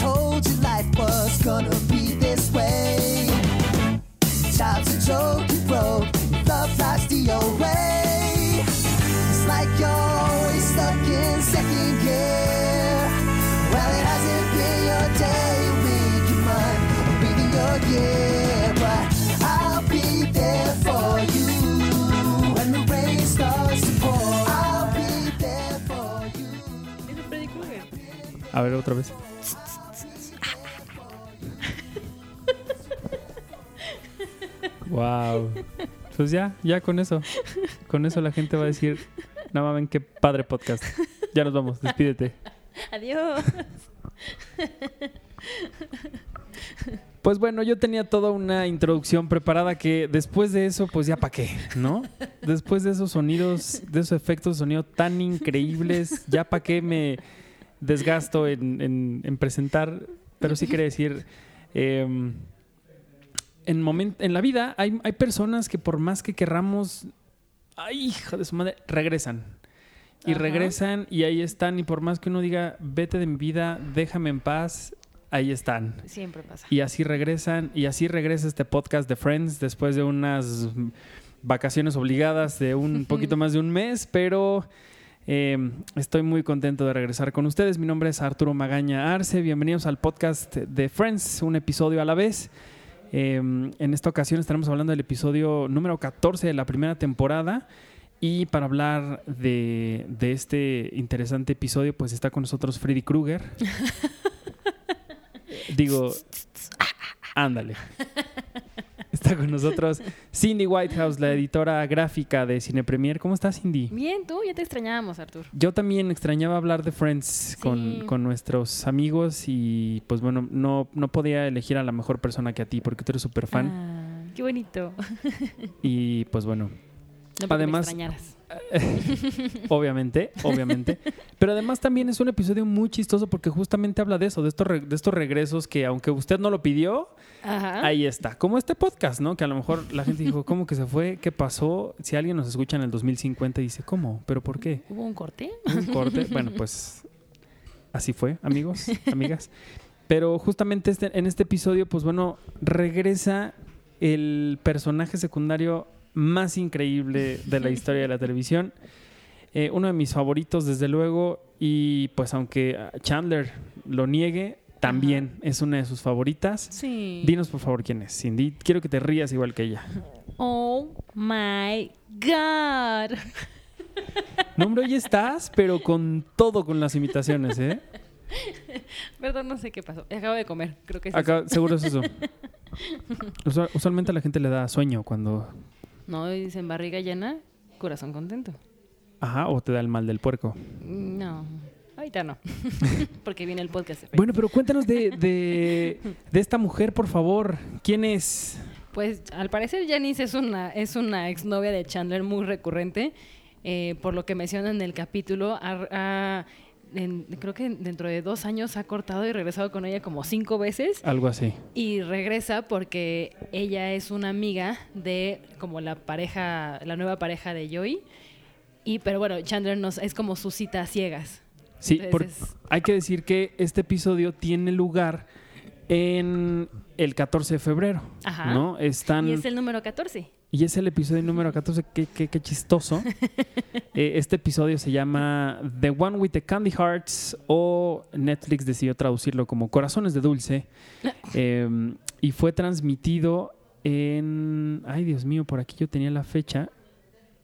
told you life was gonna be this way. Time's a joke you broke, love life's the old way. It's like you're always stuck in second gear. Well, it hasn't been your day, your week, your month, or even your year. But I'll be there for you when the rain starts to pour. I'll be there for you. Es Freddy Krueger. A ver, otra vez. Wow. Pues ya, ya con eso. Con eso la gente va a decir, no mames, qué padre podcast. Ya nos vamos, despídete. Adiós. Pues bueno, yo tenía toda una introducción preparada que después de eso, pues ya para qué, ¿no? Después de esos sonidos, de esos efectos de sonido tan increíbles, ya para qué me desgasto en, en- en presentar. Pero sí quería decir, em, en, momen- en la vida hay, hay personas que por más que querramos, ay, hija de su madre, regresan. Y Ajá. regresan y ahí están. Y por más que uno diga, vete de mi vida, déjame en paz, ahí están. Siempre pasa. Y así regresan, y así regresa este podcast de Friends después de unas vacaciones obligadas de un poquito más de un mes, pero eh, estoy muy contento de regresar con ustedes. Mi nombre es Arturo Magaña Arce, bienvenidos al podcast de Friends, un episodio a la vez. Eh, en esta ocasión estaremos hablando del episodio número 14 de la primera temporada. Y para hablar de, de este interesante episodio, pues está con nosotros Freddy Krueger. Digo, ándale. Está con nosotros Cindy Whitehouse, la editora gráfica de Cine Premier. ¿Cómo estás, Cindy? Bien, tú ya te extrañábamos, Artur. Yo también extrañaba hablar de Friends con, Sí. con nuestros amigos y pues bueno, no, no podía elegir a la mejor persona que a ti porque tú eres súper fan. Ah, qué bonito. Y pues bueno, No Además- me extrañaras. obviamente, obviamente. Pero además también es un episodio muy chistoso porque justamente habla de eso, de estos, re- de estos regresos que aunque usted no lo pidió, Ajá. ahí está. Como este podcast, ¿no? Que a lo mejor la gente dijo, ¿cómo que se fue? ¿Qué pasó? Si alguien nos escucha en el 2050 y dice, ¿cómo? ¿Pero por qué? ¿Hubo un corte? Un corte. Bueno, pues así fue, amigos, amigas. Pero justamente este, en este episodio, pues bueno, regresa el personaje secundario más increíble de la historia de la televisión. Eh, uno de mis favoritos, desde luego, y pues aunque Chandler lo niegue, también es una de sus favoritas. Sí. Dinos por favor quién es, Cindy. Quiero que te rías igual que ella. Oh my God. No, hombre, hoy estás, pero con todo con las imitaciones, ¿eh? Perdón, no sé qué pasó. Acabo de comer. Creo que es Acá, seguro es eso. Usual- usualmente a la gente le da sueño cuando. No, dicen barriga llena, corazón contento. Ajá, o te da el mal del puerco. No, ahorita no. Porque viene el podcast. Bueno, pero cuéntanos de, de, de esta mujer, por favor. ¿Quién es? Pues al parecer Janice es una, es una exnovia de Chandler muy recurrente. eh, por lo que menciona en el capítulo, ha- ha- en- creo que dentro de dos años ha cortado y regresado con ella como cinco veces. Algo así. Y regresa porque ella es una amiga de como la pareja, la nueva pareja de Joey. Y pero bueno, Chandler nos, es como su cita a ciegas. Sí, porque Entonces- hay que decir que este episodio tiene lugar en el 14 de febrero. Ajá. ¿No? Están. Y es el número 14. Y es el episodio número 14, qué, qué- qué chistoso. Eh, este episodio se llama The One with the Candy Hearts o Netflix decidió traducirlo como Corazones de Dulce. Eh, y fue transmitido en... Ay, Dios mío, por aquí yo tenía la fecha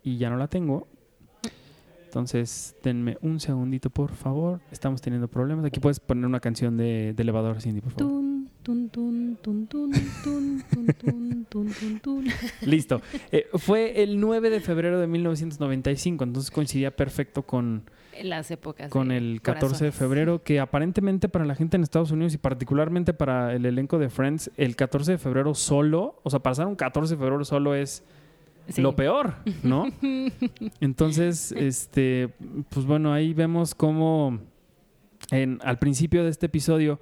y ya no la tengo. Entonces, denme un segundito, por favor. Estamos teniendo problemas. Aquí puedes poner una canción de, de elevador, Cindy, por favor. Tun, tun, tun, tun, tun, tun, tun, tun. Listo. Eh, fue el 9 de febrero de 1995, entonces coincidía perfecto con, Las épocas. con el 14 de febrero, que aparentemente para la gente en Estados Unidos y particularmente para el elenco de Friends, el 14 de febrero solo, o sea, pasar un 14 de febrero solo es Sí. lo peor, ¿no? Entonces, este, pues bueno, ahí vemos cómo en, al principio de este episodio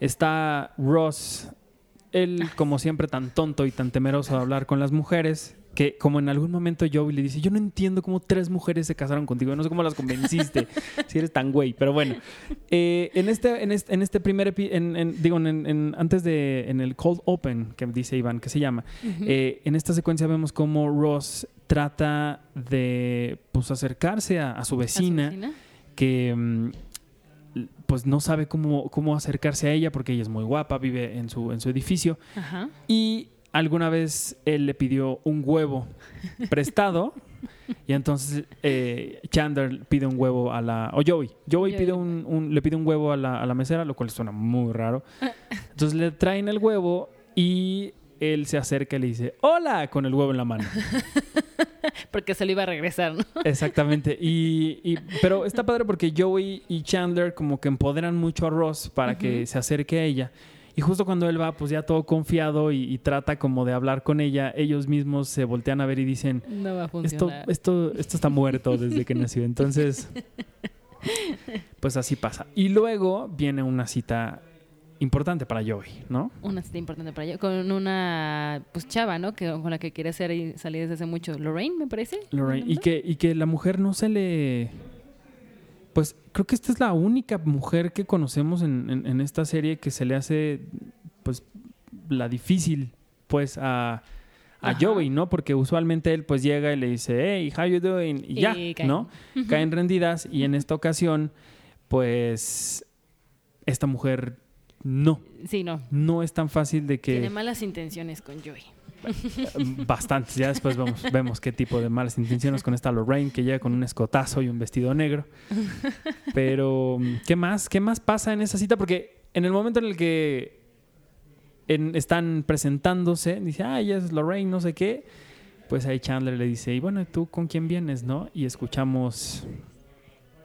está Ross, él como siempre tan tonto y tan temeroso de hablar con las mujeres, Que como en algún momento Joey le dice, yo no entiendo cómo tres mujeres se casaron contigo, no sé cómo las convenciste, si eres tan güey. Pero bueno, eh, en, este, en, este, en este primer, en, en- digo, en, antes de, en el Cold Open, que dice Iván, que se llama, eh, en esta secuencia vemos cómo Ross trata de pues acercarse a, a su ¿A su vecina, vecina? que mm, pues no sabe cómo, cómo acercarse a ella porque ella es muy guapa, vive en su, en su edificio. Ajá. Y alguna vez él le pidió un huevo prestado. Y entonces eh, Chandler pide un huevo a la. O Joey. Joey Joey. pide un, un- le pide un huevo a la, a la mesera, lo cual suena muy raro. Entonces le traen el huevo y él se acerca y le dice: ¡Hola! con el huevo en la mano. Porque se lo iba a regresar, ¿no? Exactamente. Y, y- pero está padre porque Joey y Chandler como que empoderan mucho a Ross para que se acerque a ella. Y justo cuando él va, pues ya todo confiado y, y trata como de hablar con ella, ellos mismos se voltean a ver y dicen, No va a esto, funcionar. esto, esto está muerto desde que nació. Entonces, pues así pasa. Y luego viene una cita importante para Joey, ¿no? Una cita importante para ella. Con una pues chava, ¿no? Que, con la que quiere hacer y salir desde hace mucho. Lorraine, me parece. Lorraine. Y que, y que la mujer no se le. Pues creo que esta es la única mujer que conocemos en, en- en esta serie que se le hace, pues, la difícil, pues, a, a Ajá. Joey, ¿no? Porque usualmente él, pues, llega y le dice, hey, how you doing? Y, Y ya, caen. ¿no? Caen rendidas y en esta ocasión, pues, esta mujer no, Sí, no. no es tan fácil de que... Tiene malas intenciones con Joey. Bastantes. Ya después vemos, vemos qué tipo de malas intenciones con esta Lorraine que llega con un escotazo y un vestido negro. Pero, ¿qué más? ¿Qué más pasa en esa cita? Porque en el momento en el que en- están presentándose, dice, ah, ella es Lorraine, no sé qué. Pues ahí Chandler le dice, y bueno, ¿y ¿tú con quién vienes, no? Y escuchamos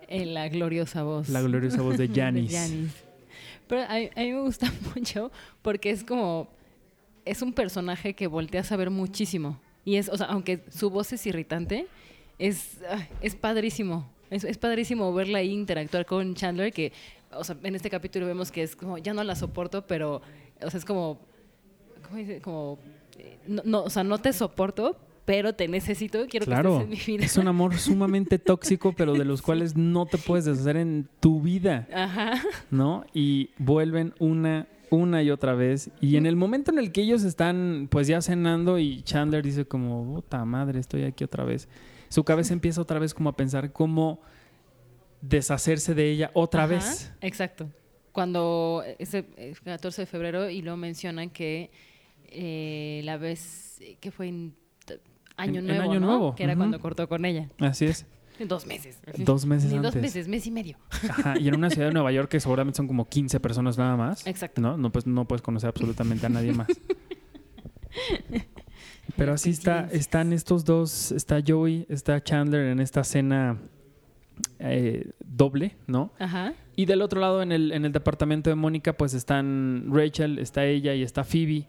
En la gloriosa voz. la gloriosa voz de Janice. Pero a, a mí me gusta mucho porque es como. Es un personaje que volteas a ver muchísimo. Y es, o sea, aunque su voz es irritante, es, es padrísimo. Es, es padrísimo verla interactuar con Chandler, que, o sea, en este capítulo vemos que es como, ya no la soporto, pero, o sea, es como, ¿cómo dice? Como, eh, no, o sea, no te soporto, pero te necesito, quiero que Claro, estés en mi vida. es un amor sumamente tóxico, pero de los cuales no te puedes deshacer en tu vida. Ajá. ¿no? Y vuelven una, una y otra vez. Y en el momento en el que ellos están, pues ya cenando y Chandler dice como, puta madre, estoy aquí otra vez. Su cabeza empieza otra vez como a pensar cómo deshacerse de ella otra Ajá, vez. Exacto. Cuando ese eh, 14 de febrero y lo mencionan que eh, la vez que fue en Año En- en Nuevo, Año ¿no? Nuevo, Que era cuando cortó con ella. Así es. Dos meses. Dos meses Ni dos meses, mes y medio. Ajá, Y en una ciudad de Nueva York que seguramente son como 15 personas nada más. Exacto. ¿No? No, pues, no puedes conocer absolutamente a nadie más. Pero así está, están estos dos, está Joey, está Chandler en esta cena eh, doble, ¿no? Ajá. Y del otro lado, en el, en el departamento de Mónica, pues están Rachel, está ella y está Phoebe.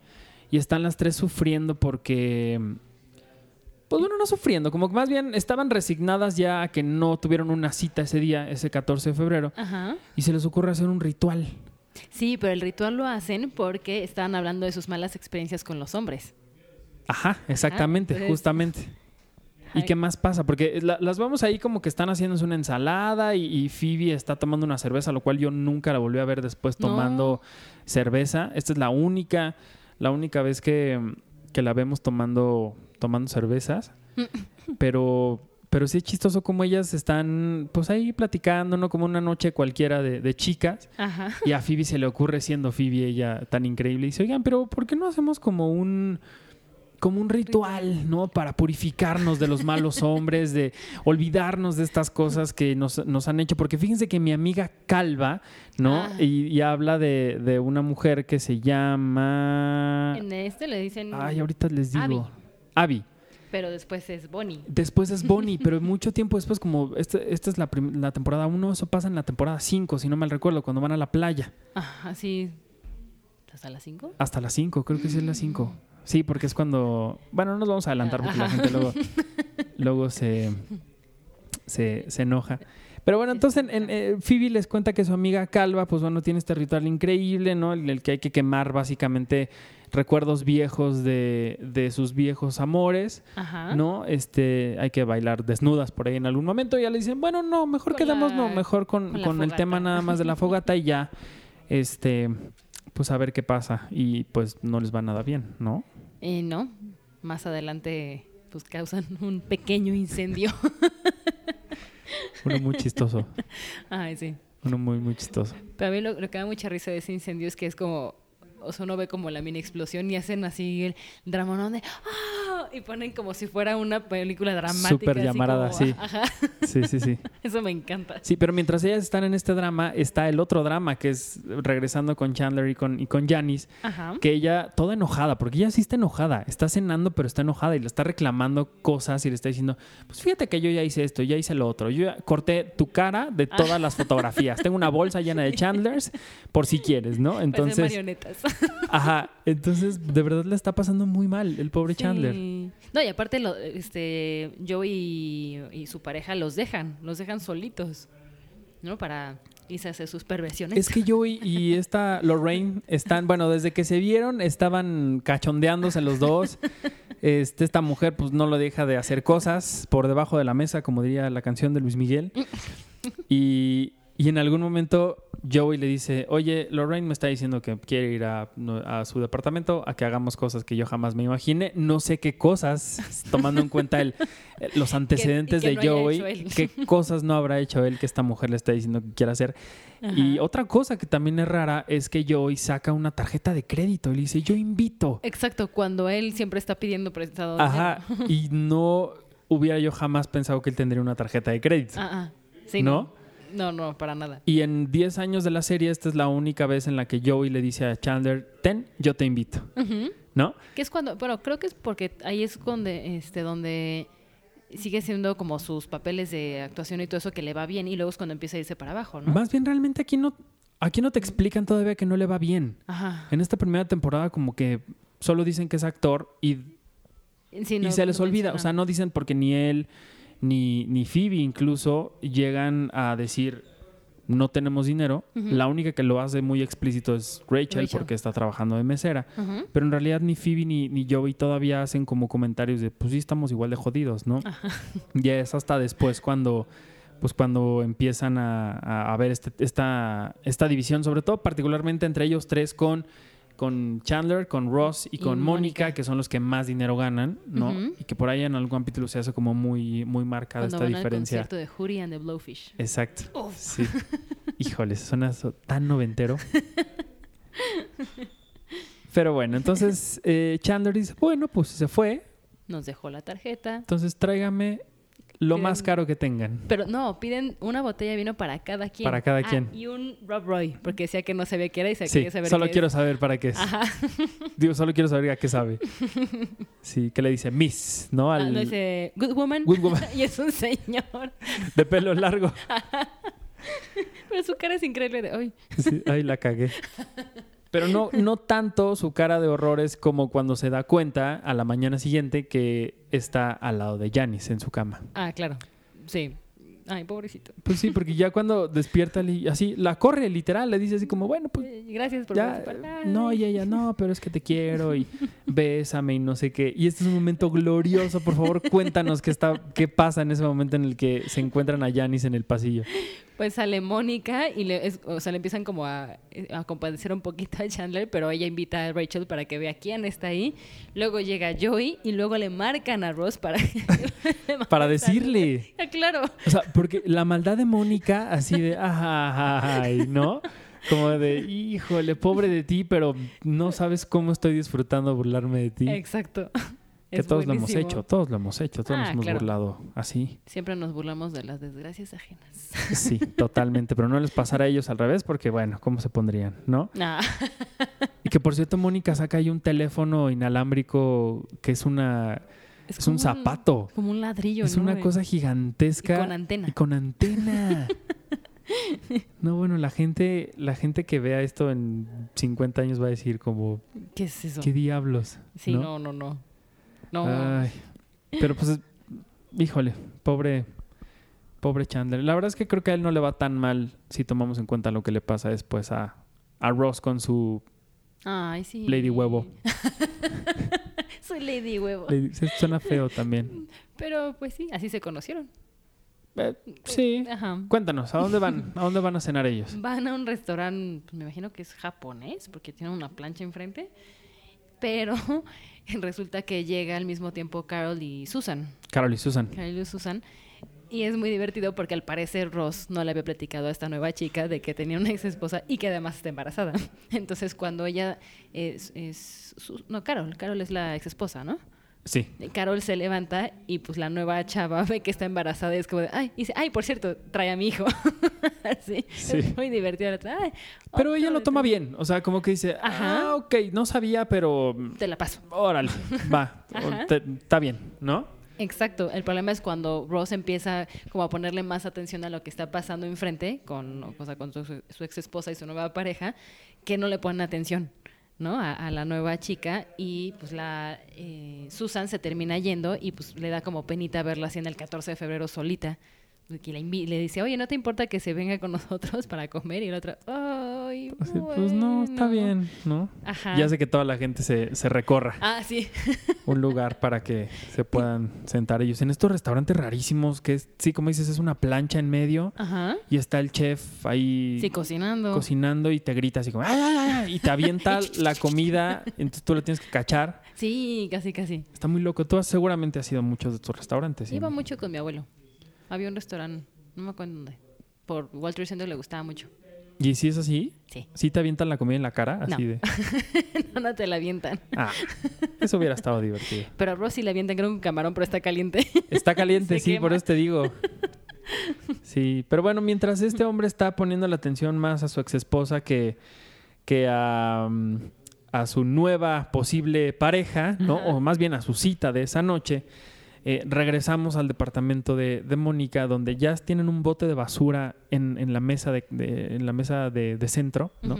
Y están las tres sufriendo porque... Pues bueno, no sufriendo, como que más bien estaban resignadas ya a que no tuvieron una cita ese día, ese 14 de febrero. Ajá. Y se les ocurre hacer un ritual. Sí, pero el ritual lo hacen porque estaban hablando de sus malas experiencias con los hombres. Ajá, exactamente, entonces- justamente. ¿Y qué más pasa? Porque la- las vemos ahí como que están haciéndose una ensalada y, y Phoebe está tomando una cerveza, lo cual yo nunca la volví a ver después No. tomando cerveza. Esta es la única, la única vez que, que la vemos tomando, tomando cervezas. pero, pero sí es chistoso como ellas están pues ahí platicando, ¿no? Como una noche cualquiera de, de chicas. Ajá. Y a Phoebe se le ocurre siendo Phoebe ella tan increíble. Y dice, oigan, pero ¿por qué no hacemos como un como un ritual, ¿no? Para purificarnos de los malos hombres, de olvidarnos de estas cosas que nos, nos han hecho. Porque fíjense que mi amiga Calva, ¿no? Ah. Y, y habla de, de una mujer que se llama... En este le dicen. Ay, ahorita les digo. Abby. Abby. Pero después es Bonnie. Después es Bonnie, pero mucho tiempo después, como este- esta es la, la temporada 1, eso pasa en la temporada 5, si no mal recuerdo, cuando van a la playa. Ajá, sí. ¿Hasta las 5? Hasta las 5, creo que sí es las 5. Sí, porque es cuando. Bueno, no nos vamos a adelantar porque la Ajá. gente luego, luego se, se, se enoja. Pero bueno, entonces en- eh, Phoebe les cuenta que su amiga Calva, pues bueno, tiene este ritual increíble, ¿no? En el que hay que quemar básicamente recuerdos viejos de, de sus viejos amores, Ajá. ¿no? Este, hay que bailar desnudas por ahí en algún momento. Y ya le dicen, bueno, no, mejor Con la- no, mejor con, con el tema nada más de la fogata y ya, este, pues a ver qué pasa. Y pues no les va nada bien, ¿no? Eh, no, más adelante pues causan un pequeño incendio. Uno muy chistoso, Ay, sí. uno muy, muy chistoso. Pero a mí lo, lo que da mucha risa de ese incendio es que es como, o sea, uno ve como la mini explosión y hacen así el dramonón de ¡ah! y ponen como si fuera una película dramática. Súper así llamarada, como- sí. Ajá, Sí, sí, sí. eso me encanta. Sí, pero mientras ellas están en este drama, está el otro drama que es regresando con Chandler y con, y con Janice, Ajá. que ella toda enojada, porque ella sí está enojada, está cenando pero está enojada y le está reclamando cosas y le está diciendo, pues fíjate que yo ya hice esto, ya hice lo otro, yo ya corté tu cara de todas las fotografías, tengo una bolsa llena de Chandlers por si quieres, ¿no? Entonces, marionetas. ajá, entonces de verdad le está pasando muy mal el pobre Chandler. No, y aparte lo, este, Joey y, y su pareja los dejan, los dejan solitos, ¿no? Para irse a hacer sus perversiones. Es que Joey y esta Lorraine están, bueno, desde que se vieron estaban cachondeándose los dos. Este, esta mujer pues no lo deja de hacer cosas por debajo de la mesa, como diría la canción de Luis Miguel. Y, y en algún momento Joey le dice, oye, Lorraine me está diciendo que quiere ir a, su departamento a que hagamos cosas que yo jamás me imaginé. No sé qué cosas, tomando en cuenta el, eh, los antecedentes que de no Joey, qué cosas no habrá hecho él que esta mujer le está diciendo que quiere hacer. Y Ajá. otra cosa que también es rara es que Joey saca una tarjeta de crédito y le dice, yo invito. Exacto, cuando él siempre está pidiendo prestado. Ajá. Y no hubiera yo jamás pensado que él tendría una tarjeta de crédito. Ah, ah. Sí, ¿No? no. No, no, para nada. Y en 10 años de la serie, esta es la única vez en la que Joey le dice a Chandler, ten, yo te invito. ¿No? Que es cuando, bueno, creo que es porque ahí es donde, este, donde sigue siendo como sus papeles de actuación y todo eso que le va bien y luego es cuando empieza a irse para abajo, ¿no? Más bien, realmente aquí no, aquí no te explican todavía que no le va bien. Ajá. En esta primera temporada como que solo dicen que es actor y Sí, y se les no olvida. O sea, no dicen porque ni él ni, ni Phoebe incluso llegan a decir no tenemos dinero. La única que lo hace muy explícito es Rachel, Rachel. porque está trabajando de mesera. Pero en realidad ni Phoebe ni, ni Joey todavía hacen como comentarios de pues sí estamos igual de jodidos, ¿no? Ya es hasta después cuando pues cuando empiezan a, a- a ver este- esta, esta división, sobre todo particularmente entre ellos tres con, con Chandler, con Ross y con Mónica, Mónica. que son los que más dinero ganan, ¿no? Y que por ahí en algún capítulo se hace como muy, muy marcada Cuando esta van diferencia. concierto de and the Blowfish. Exacto. Uf. Sí. Híjole, suena tan noventero. Pero bueno, entonces eh, Chandler dice, bueno, pues se fue, Nos dejó la tarjeta. entonces tráigame lo Piden- más caro que tengan. Pero no, piden una botella de vino para cada quien. Para cada Ah, quien. Y un Rob Roy, porque decía que no sabía qué era y se Sí, quería saber solo qué quiero es. saber para qué es. Ajá. Digo, solo quiero saber a qué sabe. Sí, que le dice Miss, ¿no? Ah, Al, no dice Good Woman. Good Woman. y es un señor. De pelo largo. Pero su cara es increíble de hoy. Sí, ay, la cagué. Pero no, no tanto su cara de horrores como cuando se da cuenta a la mañana siguiente que está al lado de Janice en su cama. Ah, claro. Sí. Ay, pobrecito. Pues sí, porque ya cuando despierta, así, la corre literal, le dice así como, bueno, pues Gracias por ya, no, y ella, no, pero es que te quiero y bésame y no sé qué. Y este es un momento glorioso, por favor, cuéntanos qué, está, qué pasa en ese momento en el que se encuentran a Janice en el pasillo. Pues sale Mónica y le, es- o sea, le empiezan como a, a compadecer un poquito a Chandler, pero ella invita a Rachel para que vea quién está ahí. Luego llega Joey y luego le marcan a Ross para, Para decirle. Ah, claro. O sea, porque la maldad de Mónica, así de, ay, ¿no? Como de, híjole, pobre de ti, pero no sabes cómo estoy disfrutando burlarme de ti. Exacto. Que Es todos lo hemos hecho, todos lo hemos hecho, todos Ah, nos hemos claro. burlado así. Siempre nos burlamos de las desgracias ajenas. Sí, totalmente, pero no les pasará a ellos al revés porque, bueno, ¿cómo se pondrían, no? Nah. Y que por cierto, Mónica saca ahí un teléfono inalámbrico que es una, es, un zapato. Como un ladrillo, Es ¿no? una cosa gigantesca. y con antena. Y con antena. No, bueno, la gente, la gente que vea esto en 50 años va a decir como, ¿Qué es eso? ¿qué diablos? Sí, no, no, no. No. Ay, pero pues, híjole, pobre, pobre Chandler. La verdad es que creo que a él no le va tan mal si tomamos en cuenta lo que le pasa después a, a Ross con su Ay, sí. Lady Huevo. Soy Lady Huevo. Lady- Suena feo también. Pero pues sí, así se conocieron. Eh, sí. Ajá. Cuéntanos, ¿a dónde van? ¿A dónde van a cenar ellos? Van a un restaurante, pues, me imagino que es japonés, porque tiene una plancha enfrente. Pero resulta que llega al mismo tiempo Carol y Susan. Carol y Susan. Carol y Susan. Y es muy divertido porque al parecer Ross no le había platicado a esta nueva chica de que tenía una ex esposa y que además está embarazada. Entonces cuando ella es... es su- no, Carol. Carol es la ex esposa, ¿no? Sí. Carol se levanta y pues la nueva chava ve que está embarazada y es como de, ay, y dice, ay, por cierto, trae a mi hijo. Sí. es muy divertido. La otra, "Ay, Pero ella lo toma estos". bien. O sea, como que dice, Ajá. ah, ok, no sabía, pero Te la paso. órale, va, Ajá. está bien, ¿no? Exacto. El problema es cuando Ross empieza como a ponerle más atención a lo que está pasando enfrente con, o sea, con su, su ex esposa y su nueva pareja, que no le ponen atención. ¿No? A, la nueva chica y pues la eh, Susan se termina yendo y pues le da como penita verla así en el 14 de febrero solita la invi- le dice oye no te importa que se venga con nosotros para comer y la otra ay Así, Pues no, está bueno". bien, ¿no? Ajá. Ya sé que toda la gente se, se recorra ah sí un lugar para que se puedan sentar ellos. En estos restaurantes rarísimos, que es, sí, como dices, es una plancha en medio ajá y está el chef ahí sí cocinando cocinando y te grita así como, ¡ay, ay, ay! ay", Y te avienta la comida, entonces tú la tienes que cachar. sí casi casi Está muy loco. Tú has- seguramente has ido a muchos de estos restaurantes. ¿sí? Iba mucho con mi abuelo. Había un restaurante, no me acuerdo dónde. Por Walt Trade Center le gustaba mucho. ¿Y si es así? Sí. ¿Sí te avientan la comida en la cara? Así No. de... no, no te la avientan. Ah, eso hubiera estado divertido. Pero a Rosy le avientan creo un camarón, pero está caliente. Está caliente, sí, por eso te digo. Sí, pero bueno, mientras este hombre está poniendo la atención más a su ex esposa que, que a, mm, a su nueva posible pareja, ¿no? Ajá. O más bien a su cita de esa noche, eh, regresamos al departamento de, de Mónica, donde ya tienen un bote de basura en, en la mesa de, de- en la mesa de, de centro, ¿no?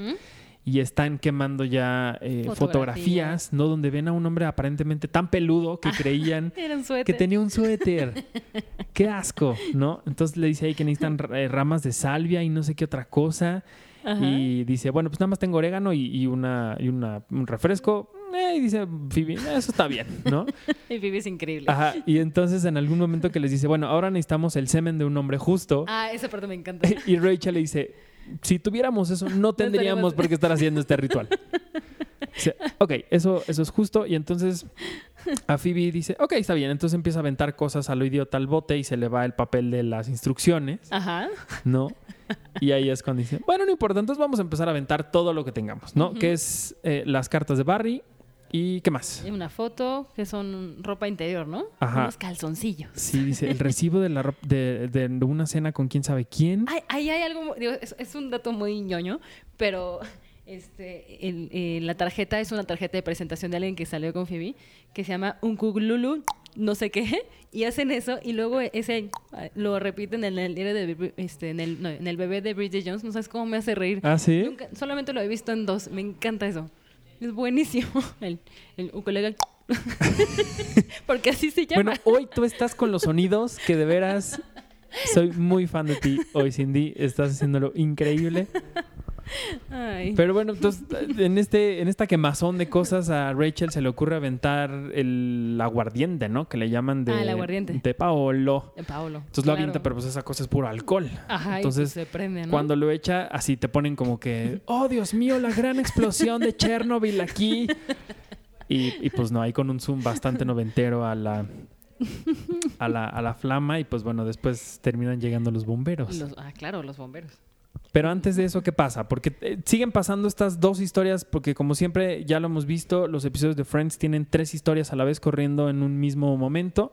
Y están quemando ya eh, Fotografías. fotografías, ¿no? Donde ven a un hombre aparentemente tan peludo que creían Era un suéter. que tenía un suéter. Qué asco, ¿no? Entonces le dice ahí que necesitan eh, ramas de salvia y no sé qué otra cosa. Ajá. Y dice, bueno, pues nada más tengo orégano y, y una, y una, un refresco. Eh, y dice, Phoebe, eso está bien, ¿no? Y Phoebe es increíble. Ajá. Y entonces en algún momento que les dice, bueno, ahora necesitamos el semen de un hombre justo. Ah, esa parte me encanta. Y Rachel le dice, si tuviéramos eso, no tendríamos por qué estar haciendo este ritual. Dice, ok, eso, eso es justo. Y entonces a Phoebe dice, ok, está bien. Entonces empieza a aventar cosas a lo idiota al bote y se le va el papel de las instrucciones, Ajá. ¿no? Y ahí es cuando dice, bueno, no importa, entonces vamos a empezar a aventar todo lo que tengamos, ¿no? Que es eh, las cartas de Barry y ¿qué más? Una foto que son ropa interior, ¿no? Ajá. Unos calzoncillos. Sí, dice, el recibo de, la rop- de, de una cena con quién sabe quién. Ay, ahí hay algo, digo, es, es un dato muy ñoño, pero este, el- eh, la tarjeta es una tarjeta de presentación de alguien que salió con Phoebe, que se llama un Lulu, no sé qué, y hacen eso, y luego ese lo repiten en el diario de este, en el, no, en el bebé de Bridget Jones, no sabes cómo me hace reír. Ah, sí. Nunca- solamente lo he visto en dos, me encanta eso. Es buenísimo. El, el ukulele. Porque así se llama. Bueno, hoy tú estás con los sonidos que de veras soy muy fan de ti hoy, Cindy. Estás haciéndolo increíble. Ay. Pero bueno, entonces en este en esta quemazón de cosas a Rachel se le ocurre aventar el aguardiente, ¿no? Que le llaman de, Ah, el aguardiente. de Paolo. Eh, Paolo. Entonces lo avienta, pero pues esa cosa es puro alcohol. Ajá, Entonces, pues se prende, ¿no? Cuando lo echa, así te ponen como que, oh Dios mío, la gran explosión de Chernobyl aquí. Y, y, pues no, ahí con un zoom bastante noventero a la, a la, a la flama y pues bueno, después terminan llegando los bomberos. Los- ah, claro, los bomberos. Pero antes de eso, ¿qué pasa? Porque eh, siguen pasando estas dos historias, porque como siempre ya lo hemos visto, los episodios de Friends tienen tres historias a la vez corriendo en un mismo momento.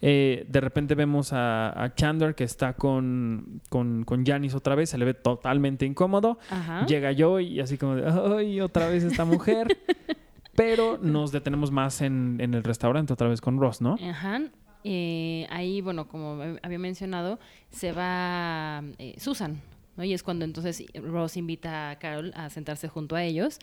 Eh, de repente vemos a, a Chandler que está con, con, con Janice otra vez, se le ve totalmente incómodo. Ajá. Llega yo y así como de, ay, otra vez esta mujer. Pero nos detenemos más en, en el restaurante otra vez con Ross, ¿no? Ajá. Eh, ahí, bueno, como había mencionado, se va eh, Susan, ¿no? Y es cuando entonces Ross invita a Carol a sentarse junto a ellos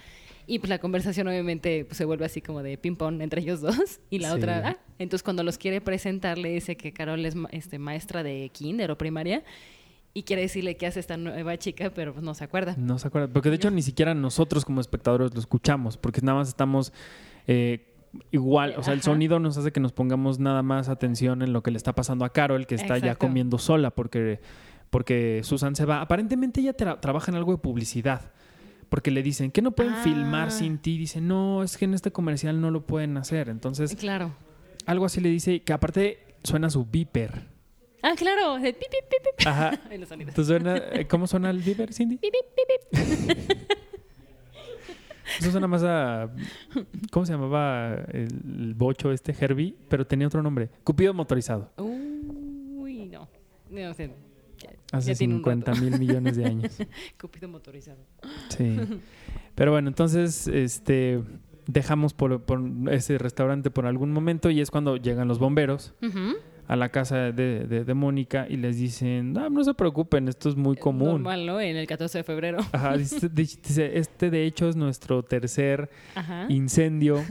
y pues la conversación obviamente pues, se vuelve así como de ping-pong entre ellos dos y la Sí. otra, ah, entonces cuando los quiere presentar le dice que Carol es este, maestra de kinder o primaria y quiere decirle qué hace esta nueva chica, pero pues no se acuerda. No se acuerda. Porque de hecho ni siquiera nosotros como espectadores lo escuchamos, porque nada más estamos eh, igual, o sea, el Ajá. sonido nos hace que nos pongamos nada más atención en lo que le está pasando a Carol, que está ya comiendo sola, porque, porque Susan se va. Aparentemente ella tra- trabaja en algo de publicidad. Porque le dicen que no pueden Ah. filmar sin ti. Dice, no, es que en este comercial no lo pueden hacer. Entonces, Claro. algo así le dice que aparte suena su beeper. Ah, claro. pip, pip, pip, pip. Ajá. Suena, eh, ¿Cómo suena el beeper, Cindy? Pip, pip, pip, pip. Eso suena más a. ¿Cómo se llamaba el, el bocho este Herbie? Pero tenía otro nombre. Cupido motorizado. Uy, no. No sé. Hace ya tiene un 50 rato. mil millones de años. Cupido motorizado. Sí. Pero bueno, entonces este dejamos por, por ese restaurante por algún momento y es cuando llegan los bomberos a la casa de, de- de Mónica y les dicen, "Ah, no se preocupen, esto es muy común. Normal, ¿no? En el 14 de febrero. Ajá, dice, dice, este de hecho es nuestro tercer Ajá. incendio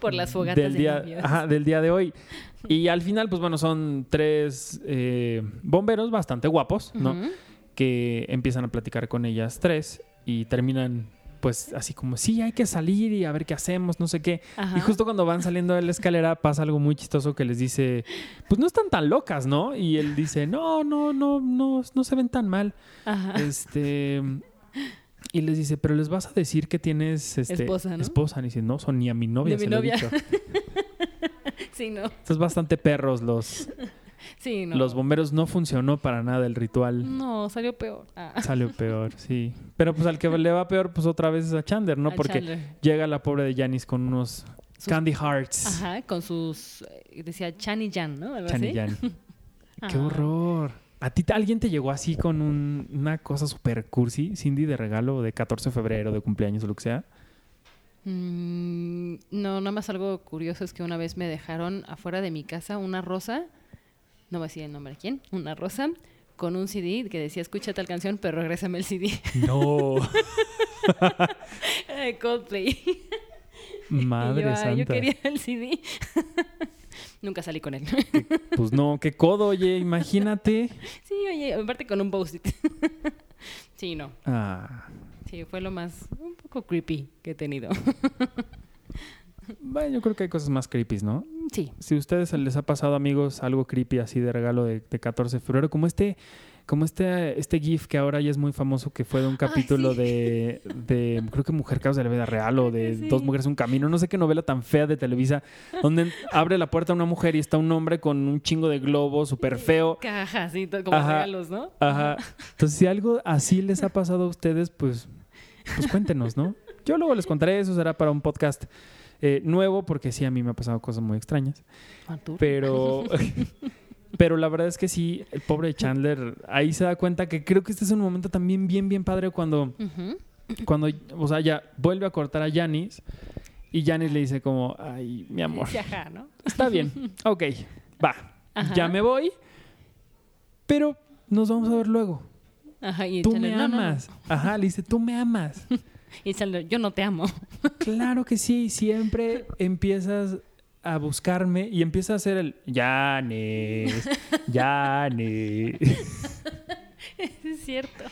Por las fogatas del de día, novios. ajá, del día de hoy. Y al final, pues bueno, son tres eh, bomberos bastante guapos, ¿no? Que empiezan a platicar con ellas tres y terminan, pues así como, sí, hay que salir y a ver qué hacemos, no sé qué. Ajá. Y justo cuando van saliendo de la escalera pasa algo muy chistoso que les dice, pues no están tan locas, ¿no? Y él dice, no, no, no, no, no se ven tan mal. Ajá. Este. Y les dice, pero les vas a decir que tienes este, Esposa, ¿no? esposa. Y dice, no, son ni a mi novia. De mi se lo he dicho". Sí, no. Bastante perros los, Sí, no. los bomberos. No funcionó para nada el ritual. No, salió peor. Ah. Salió peor, sí. Pero pues al que le va peor, pues otra vez es a Chandler, ¿no? A Porque Chandler. llega la pobre de Janice con unos Sus- candy hearts. Ajá, con sus. eh, Decía Chan y Jan, ¿no? Algo Chan y así. Jan. ¡Qué Ah. horror! ¿A ti alguien te llegó así con un- una cosa super cursi, Cindy, de regalo de 14 de febrero, de cumpleaños o lo que sea? Mm, no, nada más algo curioso es que una vez me dejaron afuera de mi casa una rosa, no voy a decir el nombre de quién, una rosa con un CD que decía escucha tal canción, pero regrésame el CD. No. Eh, Coldplay. Madre yo, "Ay, santa. yo quería el CD. Nunca salí con él. Pues no, qué codo, oye, imagínate. sí, oye, aparte con un post-it. sí, no. Ah, Fue lo más, un poco creepy que he tenido. bueno, yo creo que hay cosas más creepy, ¿no? sí. Si a ustedes les ha pasado, amigos, algo creepy así de regalo de, de 14 de febrero, como este, como este, este GIF que ahora ya es muy famoso, que fue de un capítulo sí. de, de, creo que Mujer Caos de la Vida Real o de Sí. Dos Mujeres Un Camino, no sé qué novela tan fea de Televisa, donde abre la puerta una mujer y está un hombre con un chingo de globos súper feo. Cajas, sí, como Ajá. regalos, ¿no? Ajá. Entonces, si algo así les ha pasado a ustedes, pues, pues cuéntenos, ¿no? Yo luego les contaré, eso será para un podcast eh, nuevo, porque sí, a mí me ha pasado cosas muy extrañas. Pero, pero la verdad es que sí, el pobre Chandler ahí se da cuenta que creo que este es un momento también bien, bien padre cuando, cuando o sea, ya vuelve a cortar a Janis y Janis le dice como, ay, mi amor, ajá, ¿no? está bien, ok, va, Ajá. ya me voy, pero nos vamos a ver luego. Ajá, y Tú me "No, no, no". amas. Ajá, le dice, tú me amas. Y Chandler, yo no te amo. claro que sí, siempre empiezas a buscarme y empieza a hacer el Janis, Janis. es cierto.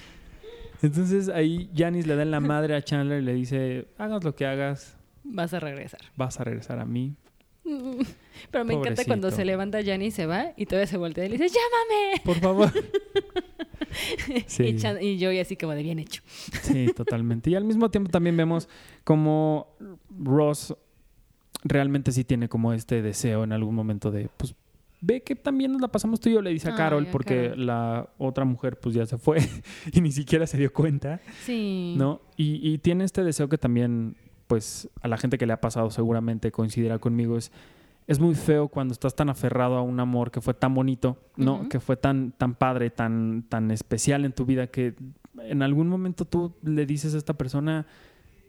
Entonces ahí Janis le da en la madre a Chandler y le dice, hagas lo que hagas, Vas a regresar. vas a regresar a mí. Pero me encanta cuando se levanta Jan y se va y todavía se voltea y le dice, ¡llámame! Por favor. Sí. Y, Chan- y así como de bien hecho. Sí, totalmente. Y al mismo tiempo también vemos como Ross realmente sí tiene como este deseo en algún momento de, pues, ve que también nos la pasamos tú y yo, le dice a Ay, Carol, porque Carol. la otra mujer pues ya se fue y ni siquiera se dio cuenta, Sí. ¿no? Y, y tiene este deseo que también, pues, a la gente que le ha pasado seguramente coincidirá conmigo, es... Es muy feo cuando estás tan aferrado a un amor que fue tan bonito, ¿no? Que fue tan, tan padre, tan, tan especial en tu vida que en algún momento tú le dices a esta persona,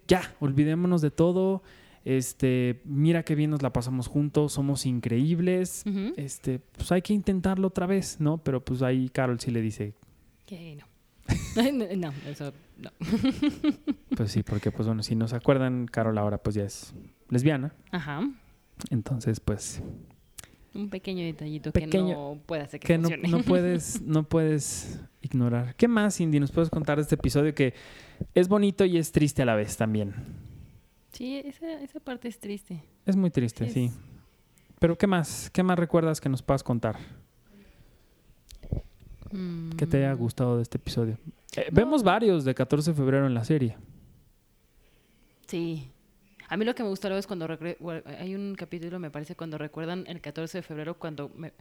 ya, olvidémonos de todo, este, mira qué bien nos la pasamos juntos, somos increíbles, este, pues hay que intentarlo otra vez, ¿no? Pero pues ahí Carol sí le dice, Que no, no, eso no. Pues sí, porque pues bueno, si no se acuerdan, Carol ahora pues ya es lesbiana. Ajá. Entonces, pues Un pequeño detallito Pequeño- que no puede hacer que, que no, puedes, no puedes ignorar. ¿Qué más, Cindy, nos puedes contar de este episodio que es bonito y es triste a la vez también? Sí, esa, esa parte es triste. Es muy triste, Sí, Pero ¿qué más? ¿Qué más recuerdas que nos puedas contar? ¿Qué te haya Mm, gustado de este episodio? Eh, No. Vemos varios de 14 de febrero en la serie. Sí. A mí lo que me gustó luego es cuando hay un capítulo, me parece, cuando recuerdan el 14 de febrero, cuando me-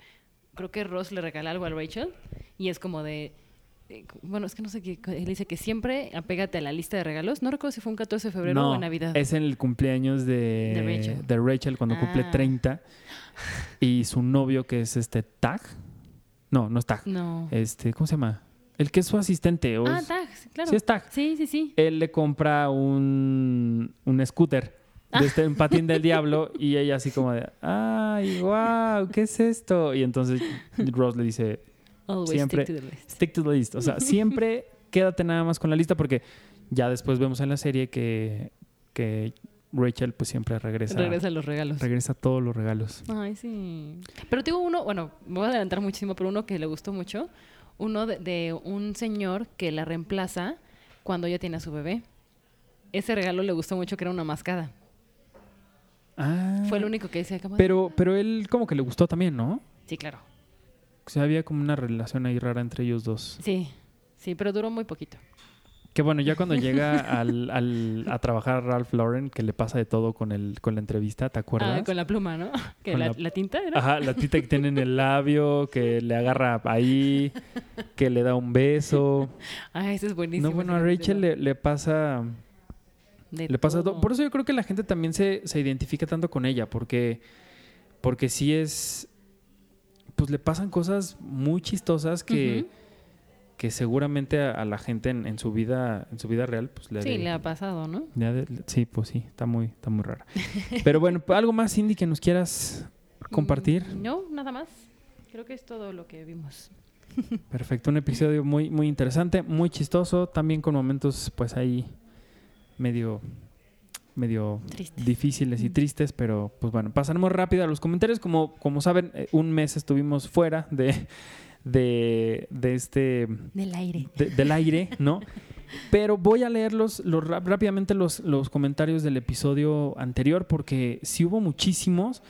creo que Ross le regala algo a Rachel y es como de... eh, Bueno, es que no sé qué. Él dice que siempre apégate a la lista de regalos. No recuerdo si fue un 14 de febrero o en Navidad. es en el cumpleaños de, De Rachel. de Rachel cuando cumple Ah. 30 y su novio que es este Tag. No, no es Tag. No. Este, ¿cómo se llama? El que es su asistente. o ah, es- Tag, claro. Sí, es Tag. Sí, sí, sí. Él le compra un, un scooter de este un patín del diablo y ella así como de, ay, wow, ¿qué es esto? Y entonces Ross le dice, Always siempre- stick to the list. stick to the list. O sea, siempre quédate nada más con la lista porque ya después vemos en la serie que, que Rachel pues siempre regresa, Regresa los regalos. regresa todos los regalos. Ay, sí. Pero tengo uno, bueno, me voy a adelantar muchísimo, pero uno que le gustó mucho. Uno de, de un señor que la reemplaza cuando ella tiene a su bebé. Ese regalo le gustó mucho, que era una mascada. Ah, Fue el único que decía, pero, pero él como que le gustó también, ¿no? Sí, claro. O sea, había como una relación ahí rara entre ellos dos. Sí, sí, pero duró muy poquito. Que bueno, ya cuando llega al, al- a trabajar Ralph Lauren, que le pasa de todo con el con la entrevista, ¿te acuerdas? Ah, con la pluma, ¿no? Que la, la- la tinta era. Ajá, la tita que tiene en el labio, que le agarra ahí, que le da un beso. Ah, ese es buenísimo. No, bueno, a Rachel le, le pasa De le pasa todo. Por eso yo creo que la gente también se, se identifica tanto con ella, porque, porque sí es, pues le pasan cosas muy chistosas que. Que seguramente a, a la gente en, en su vida, en su vida real, pues le Sí, de- le ha pasado, ¿no? de- sí, pues sí, está muy, está muy rara. Pero bueno, algo más, Cindy, que nos quieras compartir. Mm, No, nada más. Creo que es todo lo que vimos. Perfecto, un episodio muy, muy interesante, muy chistoso, también con momentos, pues ahí medio, medio Triste. difíciles y tristes, pero pues bueno, pasaremos rápido a los comentarios. Como, como saben, eh, un mes estuvimos fuera de, de, de este Del aire. de- del aire, ¿no? Pero voy a leer los, rápidamente los, los comentarios del episodio anterior porque sí hubo muchísimos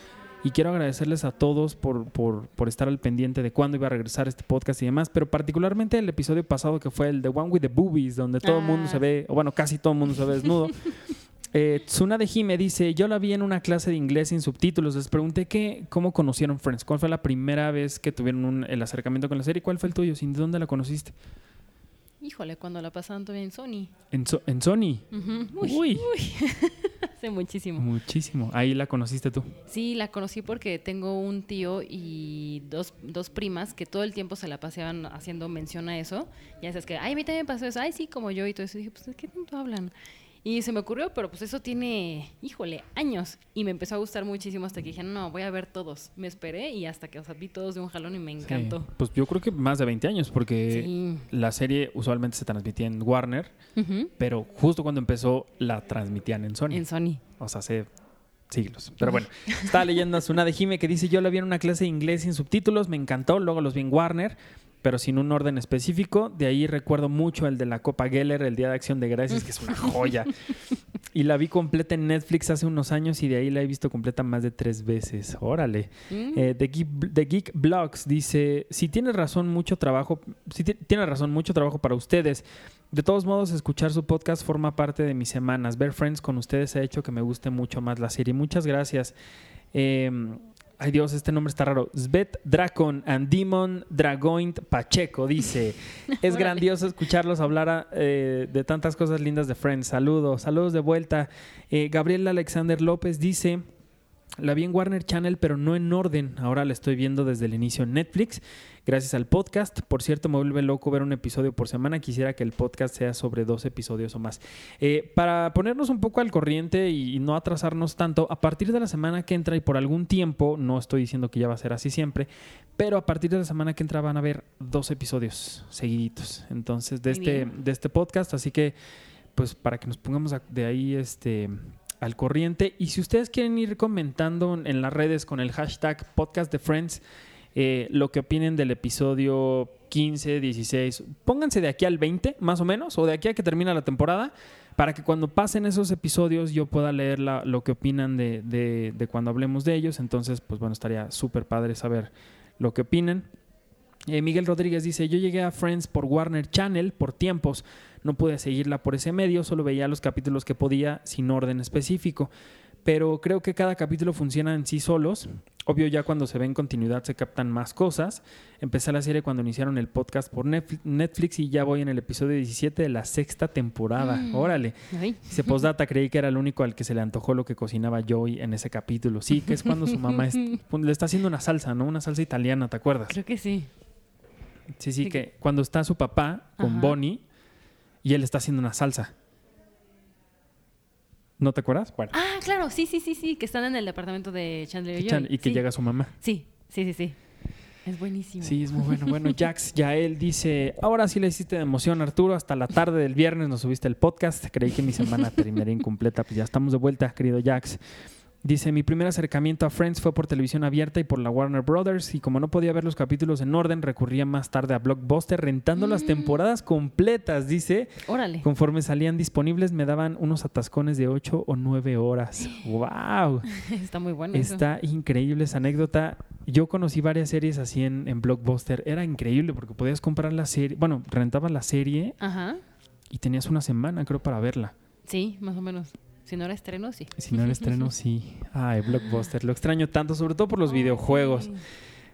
y quiero agradecerles a todos por, por, por estar al pendiente de cuándo iba a regresar este podcast y demás, pero particularmente el episodio pasado que fue el de One with the Boobies, donde todo el mundo Ah. se ve, o bueno, casi todo el mundo se ve desnudo. Eh, Tsuna de Jime dice, yo la vi en una clase de inglés sin subtítulos. Les pregunté que, cómo conocieron Friends. ¿Cuál fue la primera vez que tuvieron un- el acercamiento con la serie? ¿Cuál fue el tuyo? ¿Sin dónde la conociste? Híjole, cuando la pasaban todavía en Sony. En, So- en Sony. Ujú. Uy, Uy, hace muchísimo. muchísimo. Ahí la conociste tú. Sí, la conocí porque tengo un tío y dos, dos primas que todo el tiempo se la paseaban haciendo mención a eso. Ya sabes que, ay, a mí también pasó eso, ay, sí, como yo y todo eso. Y dije, pues, ¿de qué tanto hablan? Y se me ocurrió, pero pues eso tiene, híjole, años. Y me empezó a gustar muchísimo hasta que dije, no, voy a ver todos. Me esperé y hasta que, o sea, vi todos de un jalón y me encantó. Sí. Pues yo creo que más de 20 años, porque Sí. la serie usualmente se transmitía en Warner, pero justo cuando empezó la transmitían en Sony. En Sony. O sea, hace siglos. Pero bueno, estaba leyendo a una de Jime que dice, yo la vi en una clase de inglés sin subtítulos, me encantó, luego los vi en Warner, pero sin un orden específico. De ahí recuerdo mucho el de la Copa Geller, el Día de Acción de Gracias, que es una joya. Y la vi completa en Netflix hace unos años y de ahí la he visto completa más de tres veces. Órale. Mm. Eh, The, Geek, The Geek Blogs dice, si tienes razón, mucho trabajo, si ti- tiene razón, mucho trabajo para ustedes. De todos modos, escuchar su podcast forma parte de mis semanas. Ver Friends con ustedes ha hecho que me guste mucho más la serie. Muchas gracias. Eh, ay Dios, este nombre está raro. Svet Dracon and Demon Dragoint Pacheco dice, es grandioso escucharlos hablar a- eh, de tantas cosas lindas de Friends. Saludos, saludos de vuelta. Eh, Gabriel Alexander López dice... La vi en Warner Channel, pero no en orden. Ahora la estoy viendo desde el inicio en Netflix, gracias al podcast. Por cierto, me vuelve loco ver un episodio por semana. Quisiera que el podcast sea sobre dos episodios o más. Eh, para ponernos un poco al corriente y, no atrasarnos tanto, a partir de la semana que entra y por algún tiempo, no estoy diciendo que ya va a ser así siempre, pero a partir de la semana que entra van a haber dos episodios seguiditos. Entonces, de Muy este, bien. de este podcast. Así que, pues, para que nos pongamos de ahí este al corriente. Y si ustedes quieren ir comentando en las redes con el hashtag podcast de Friends, eh, lo que opinen del episodio 15, 16, pónganse de aquí al 20, más o menos, o de aquí a que termina la temporada, para que cuando pasen esos episodios yo pueda leer lo que opinan de cuando hablemos de ellos. Entonces, pues bueno, estaría súper padre saber lo que opinan. Eh, Miguel Rodríguez dice, yo llegué a Friends por Warner Channel por tiempos, no pude seguirla por ese medio, solo veía los capítulos que podía sin orden específico, pero creo que cada capítulo funciona en sí solos. Obvio ya cuando se ve en continuidad se captan más cosas. Empecé la serie cuando iniciaron el podcast por Netflix- y ya voy en el episodio 17 de la sexta temporada. Mm. Órale. Ay, Dice postdata, creí que era el único al que se le antojó lo que cocinaba Joey en ese capítulo. Sí, que es cuando su mamá es- le está haciendo una salsa, ¿no? Una salsa italiana, ¿te acuerdas? creo que sí. Sí, sí, Sí. que cuando está su papá con Ajá. Bonnie y él está haciendo una salsa. ¿No te acuerdas? Bueno, Ah, claro, sí, sí, sí, sí, que están en el departamento de Chandler y, y que Sí, llega su mamá. Sí, sí, sí, sí. Es buenísimo. Sí, es muy bueno. Bueno, Jax, ya él dice, ahora sí le hiciste de emoción, Arturo. Hasta la tarde del viernes nos subiste el podcast. Creí que mi semana terminaría incompleta. Pues ya estamos de vuelta, querido Jax. Dice, mi primer acercamiento a Friends fue por televisión abierta y por la Warner Brothers y como no podía ver los capítulos en orden, recurría más tarde a Blockbuster rentando las Mm. temporadas completas, dice. Órale. Conforme salían disponibles me daban unos atascones de 8 o 9 horas. ¡Wow! Está muy bueno eso. Está increíble esa anécdota. Yo conocí varias series así en, en Blockbuster. Era increíble porque podías comprar la serie, bueno, rentabas la serie Ajá. y tenías una semana, creo, para verla. Sí, más o menos. Si no era estreno, sí. Si no era estreno, sí. Ay, Blockbuster. Lo extraño tanto, sobre todo por los videojuegos.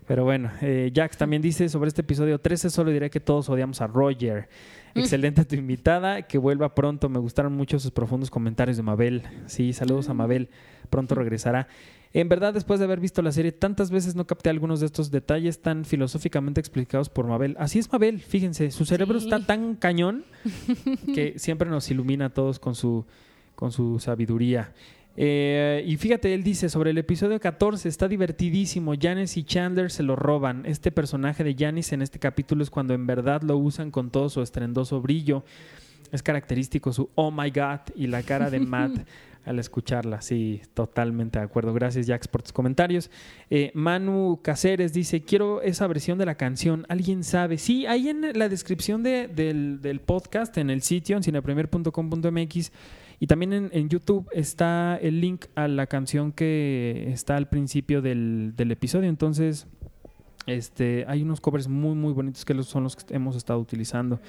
Pero bueno, eh, Jax también dice sobre este episodio 13, solo diré que todos odiamos a Roger. Excelente tu invitada, que vuelva pronto. Me gustaron mucho sus profundos comentarios de Mabel. Sí, saludos a Mabel. Pronto regresará. En verdad, después de haber visto la serie tantas veces, no capté algunos de estos detalles tan filosóficamente explicados por Mabel. Así es Mabel, fíjense, su cerebro Sí. está tan cañón que siempre nos ilumina a todos con su, con su sabiduría. Eh, y fíjate, él dice sobre el episodio 14, está divertidísimo, Janice y Chandler se lo roban. Este personaje de Janice en este capítulo es cuando en verdad lo usan con todo su estrendoso brillo. Es característico su oh my god y la cara de Matt al escucharla. Sí, totalmente de acuerdo. Gracias, Jax, por tus comentarios. Eh, Manu Caceres dice: Quiero esa versión de la canción. ¿Alguien sabe? Sí, ahí en la descripción de- del, del podcast, en el sitio, en cinepremier.com.mx y también en, en YouTube está el link a la canción que está al principio del, del episodio. Entonces, este, hay unos covers muy, muy bonitos que son los que hemos estado utilizando.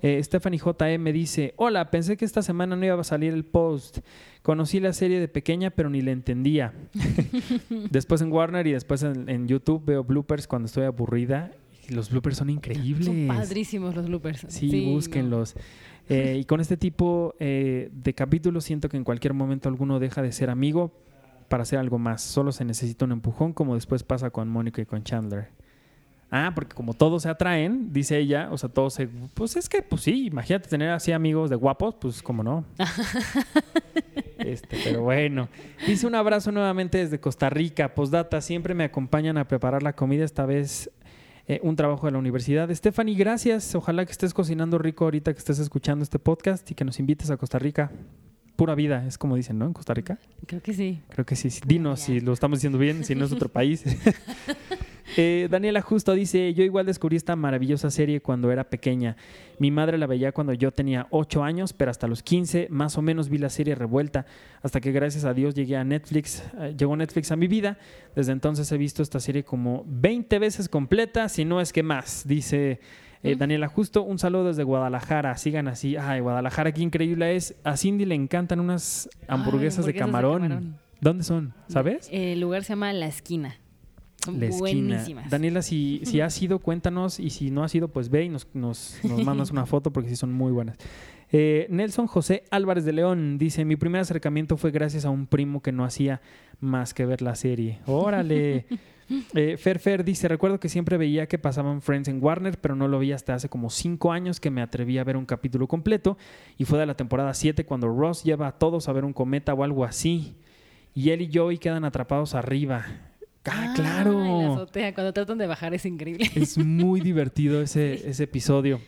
Eh, Stephanie JM dice, hola, pensé que esta semana no iba a salir el post. Conocí la serie de pequeña, pero ni la entendía. después en Warner y después en, en YouTube veo bloopers cuando estoy aburrida. Y los bloopers son increíbles. Son padrísimos los bloopers. Sí, no. búsquenlos. Eh, y con este tipo eh, de capítulos siento que en cualquier momento alguno deja de ser amigo para hacer algo más. Solo se necesita un empujón, como después pasa con Mónica y con Chandler. Ah, porque como todos se atraen, dice ella, o sea, todos se... Pues es que, pues sí, imagínate tener así amigos de guapos, pues como no. Este, pero bueno. Dice un abrazo nuevamente desde Costa Rica. Postdata, siempre me acompañan a preparar la comida, esta vez eh, un trabajo de la universidad. Stephanie, gracias. Ojalá que estés cocinando rico ahorita que estés escuchando este podcast y que nos invites a Costa Rica. Pura vida, es como dicen, ¿no? En Costa Rica. Creo que sí. Creo que sí. sí. Dinos si lo estamos diciendo bien, si no es otro país. Eh, Daniela Justo dice, yo igual descubrí esta maravillosa serie cuando era pequeña. Mi madre la veía cuando yo tenía 8 años, pero hasta los 15 más o menos vi la serie revuelta, hasta que gracias a Dios llegué a Netflix, eh, llegó Netflix a mi vida. Desde entonces he visto esta serie como 20 veces completa, si no es que más, dice eh. Daniela Justo. Un saludo desde Guadalajara, sigan así. Ay, Guadalajara, qué increíble es. A Cindy le encantan unas hamburguesas, de, hamburguesas de camarón. camarón. ¿Dónde son? ¿Sabes? El lugar se llama La Esquina. Son La esquina. buenísimas. Daniela, si, si has ido, cuéntanos. Y si no has ido, pues ve y nos, nos, nos mandas una foto porque sí son muy buenas. Eh, Nelson José Álvarez de León dice: Mi primer acercamiento fue gracias a un primo que no hacía más que ver la serie. ¡Órale! Eh, Fer Fer dice: Recuerdo que siempre veía que pasaban Friends en Warner, pero no lo vi hasta hace como cinco años que me atreví a ver un capítulo completo. Y fue de la temporada 7 cuando Ross lleva a todos a ver un cometa o algo así. Y él y Joey quedan atrapados arriba. ¡Ah, claro! En la azotea, cuando tratan de bajar es increíble. Es muy divertido ese, ese episodio.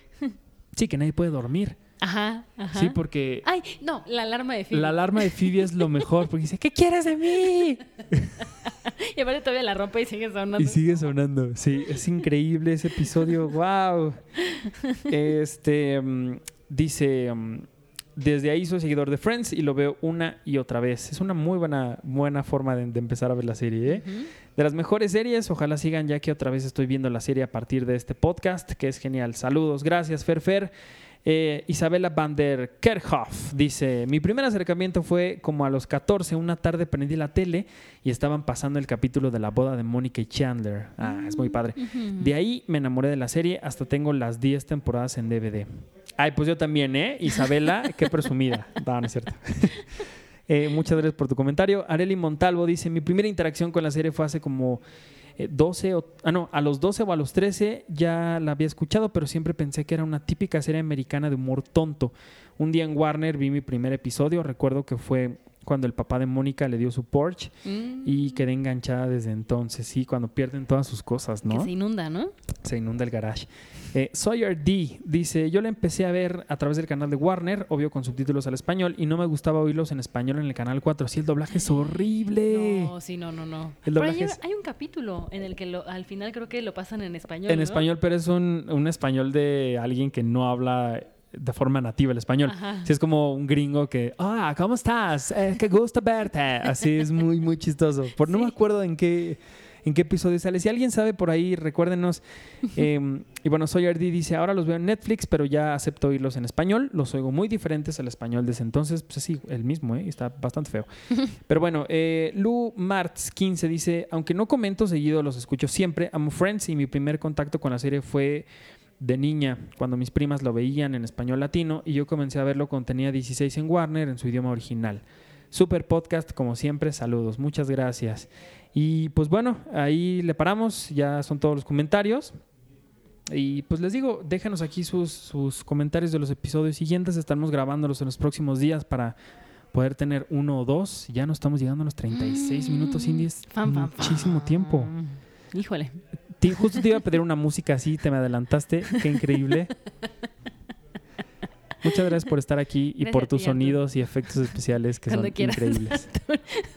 Sí, que nadie puede dormir. Ajá, ajá. Sí, porque Ay, no, la alarma de Phoebe. la alarma de Phoebe es lo mejor. Porque dice, ¿qué quieres de mí? Y aparte todavía la rompe y sigue sonando. Y sigue sonando. Sí, es increíble ese episodio. ¡Wow! Este mm, dice. mm, desde ahí soy seguidor de Friends y lo veo una y otra vez. Es una muy buena, buena forma de, de empezar a ver la serie. ¿eh? De las mejores series, ojalá sigan ya que otra vez estoy viendo la serie a partir de este podcast, que es genial. Saludos, gracias Fer Fer. Eh, Isabela van der Kerkhoff dice, mi primer acercamiento fue como a los 14, una tarde prendí la tele y estaban pasando el capítulo de la boda de Mónica y Chandler. Ah, es muy padre. De ahí me enamoré de la serie, hasta tengo las 10 temporadas en DVD. Ay, pues yo también, ¿eh? Isabela, qué presumida. No, no es cierto. Eh, muchas gracias por tu comentario. Areli Montalvo dice, mi primera interacción con la serie fue hace como eh, 12 o... Ah, no, a los 12 o a los 13 ya la había escuchado, pero siempre pensé que era una típica serie americana de humor tonto. Un día en Warner vi mi primer episodio, recuerdo que fue cuando el papá de Mónica le dio su Porsche Mm, y quedé enganchada desde entonces, sí, cuando pierden todas sus cosas, ¿no? Que se inunda, ¿no? se inunda el garage. Eh, Sawyer D dice, yo la empecé a ver a través del canal de Warner, obvio con subtítulos al español, y no me gustaba oírlos en español en el canal 4. Sí, el doblaje es horrible. No, sí, no, no, no. El Pero hay, doblaje es- hay un capítulo en el que lo- al final creo que lo pasan en español. en ¿no? español, pero es un, un español de alguien que no habla de forma nativa el español. Ajá. Sí, es como un gringo que, ah, ¿cómo estás? Eh, qué gusto verte. Así es muy, muy chistoso. Por, No me acuerdo en qué, en qué episodio sale. Si alguien sabe por ahí, recuérdenos. Eh, y bueno, Soy D dice, ahora los veo en Netflix, pero ya acepto oírlos en español. Los oigo muy diferentes al español desde entonces. Pues sí, el mismo, ¿eh? Está bastante feo. Pero bueno, eh, Lu Martz 15 dice, aunque no comento seguido, los escucho siempre. Amo Friends y mi primer contacto con la serie fue de niña, cuando mis primas lo veían en español latino y yo comencé a verlo cuando tenía 16 en Warner en su idioma original. Super podcast, como siempre, saludos, muchas gracias. Y pues bueno, ahí le paramos, ya son todos los comentarios. Y pues les digo, déjanos aquí sus, sus comentarios de los episodios siguientes, estaremos grabándolos en los próximos días para poder tener uno o dos. Ya no estamos llegando a los 36 minutos, Indy, es Fan, fan, muchísimo fan. tiempo. Híjole. Justo te iba a pedir una música así, te me adelantaste. Qué increíble. Muchas gracias por estar aquí y Gracias por tus sonidos y efectos especiales que Cuando son quieras, increíbles.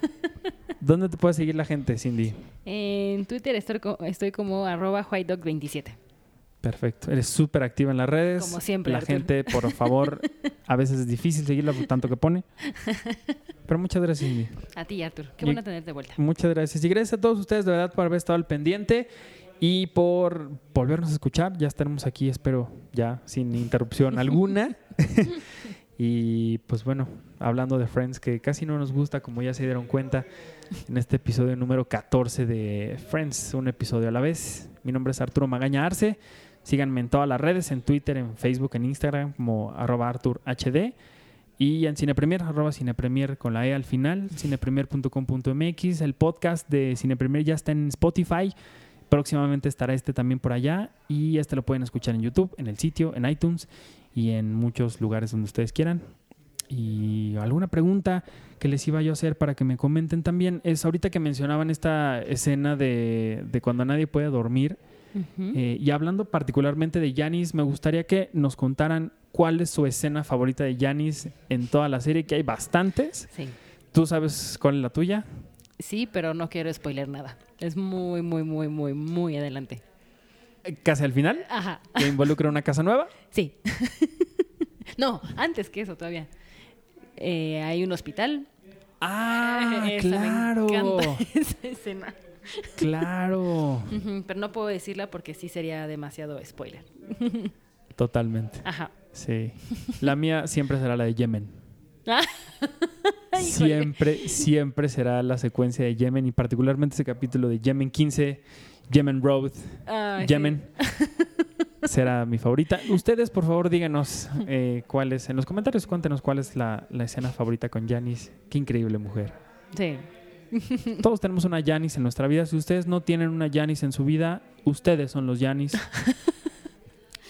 ¿Dónde te puede seguir la gente, Cindy? En Twitter estoy, co- estoy como arroba whitedog27. Perfecto. Eres súper activa en las redes. Como siempre, La Artur. gente, por favor, a veces es difícil seguirla por tanto que pone. Pero muchas gracias, Cindy. A ti, Artur. Qué Y- bueno tenerte de vuelta. Muchas gracias. Y gracias a todos ustedes de verdad por haber estado al pendiente y por volvernos a escuchar. Ya estaremos aquí, espero, ya sin interrupción alguna. y pues bueno, hablando de Friends, que casi no nos gusta, como ya se dieron cuenta, en este episodio número 14 de Friends, un episodio a la vez. Mi nombre es Arturo Magaña Arce. Síganme en todas las redes, en Twitter, en Facebook, en Instagram, como arroba ArturHD. Y en Cinepremier, arroba Cinepremier con la E al final, cinepremier.com.mx. El podcast de Cinepremier ya está en Spotify. Próximamente estará este también por allá. Y este lo pueden escuchar en YouTube, en el sitio, en iTunes y en muchos lugares donde ustedes quieran. Y alguna pregunta que les iba yo a hacer para que me comenten también es ahorita que mencionaban esta escena de, de cuando nadie puede dormir. Eh, y hablando particularmente de Janis, me gustaría que nos contaran cuál es su escena favorita de Janis en toda la serie, que hay bastantes. Sí. ¿Tú sabes cuál es la tuya? Sí, pero no quiero spoiler nada. Es muy, muy, muy, muy, muy adelante. Casi al final, Ajá. que involucra una casa nueva. Sí. no, antes que eso todavía. Eh, hay un hospital. Ah, Esa me claro. encanta, esa escena. Claro. Pero no puedo decirla porque sí sería demasiado spoiler. Totalmente. Ajá. Sí. La mía siempre será la de Yemen. Siempre, siempre será la secuencia de Yemen y particularmente ese capítulo de Yemen 15, Yemen Road, sí. Yemen. Será mi favorita. Ustedes, por favor, díganos eh, cuál es, en los comentarios, cuéntenos cuál es la, la escena favorita con Janice. Qué increíble mujer. Sí. Todos tenemos una Janice en nuestra vida. Si ustedes no tienen una Janice en su vida, ustedes son los Janice.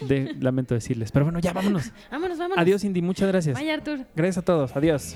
De, lamento decirles. Pero bueno, ya vámonos. Vámonos, vámonos. Adiós, Indy. Muchas gracias. Bye, Artur. Gracias a todos. Adiós.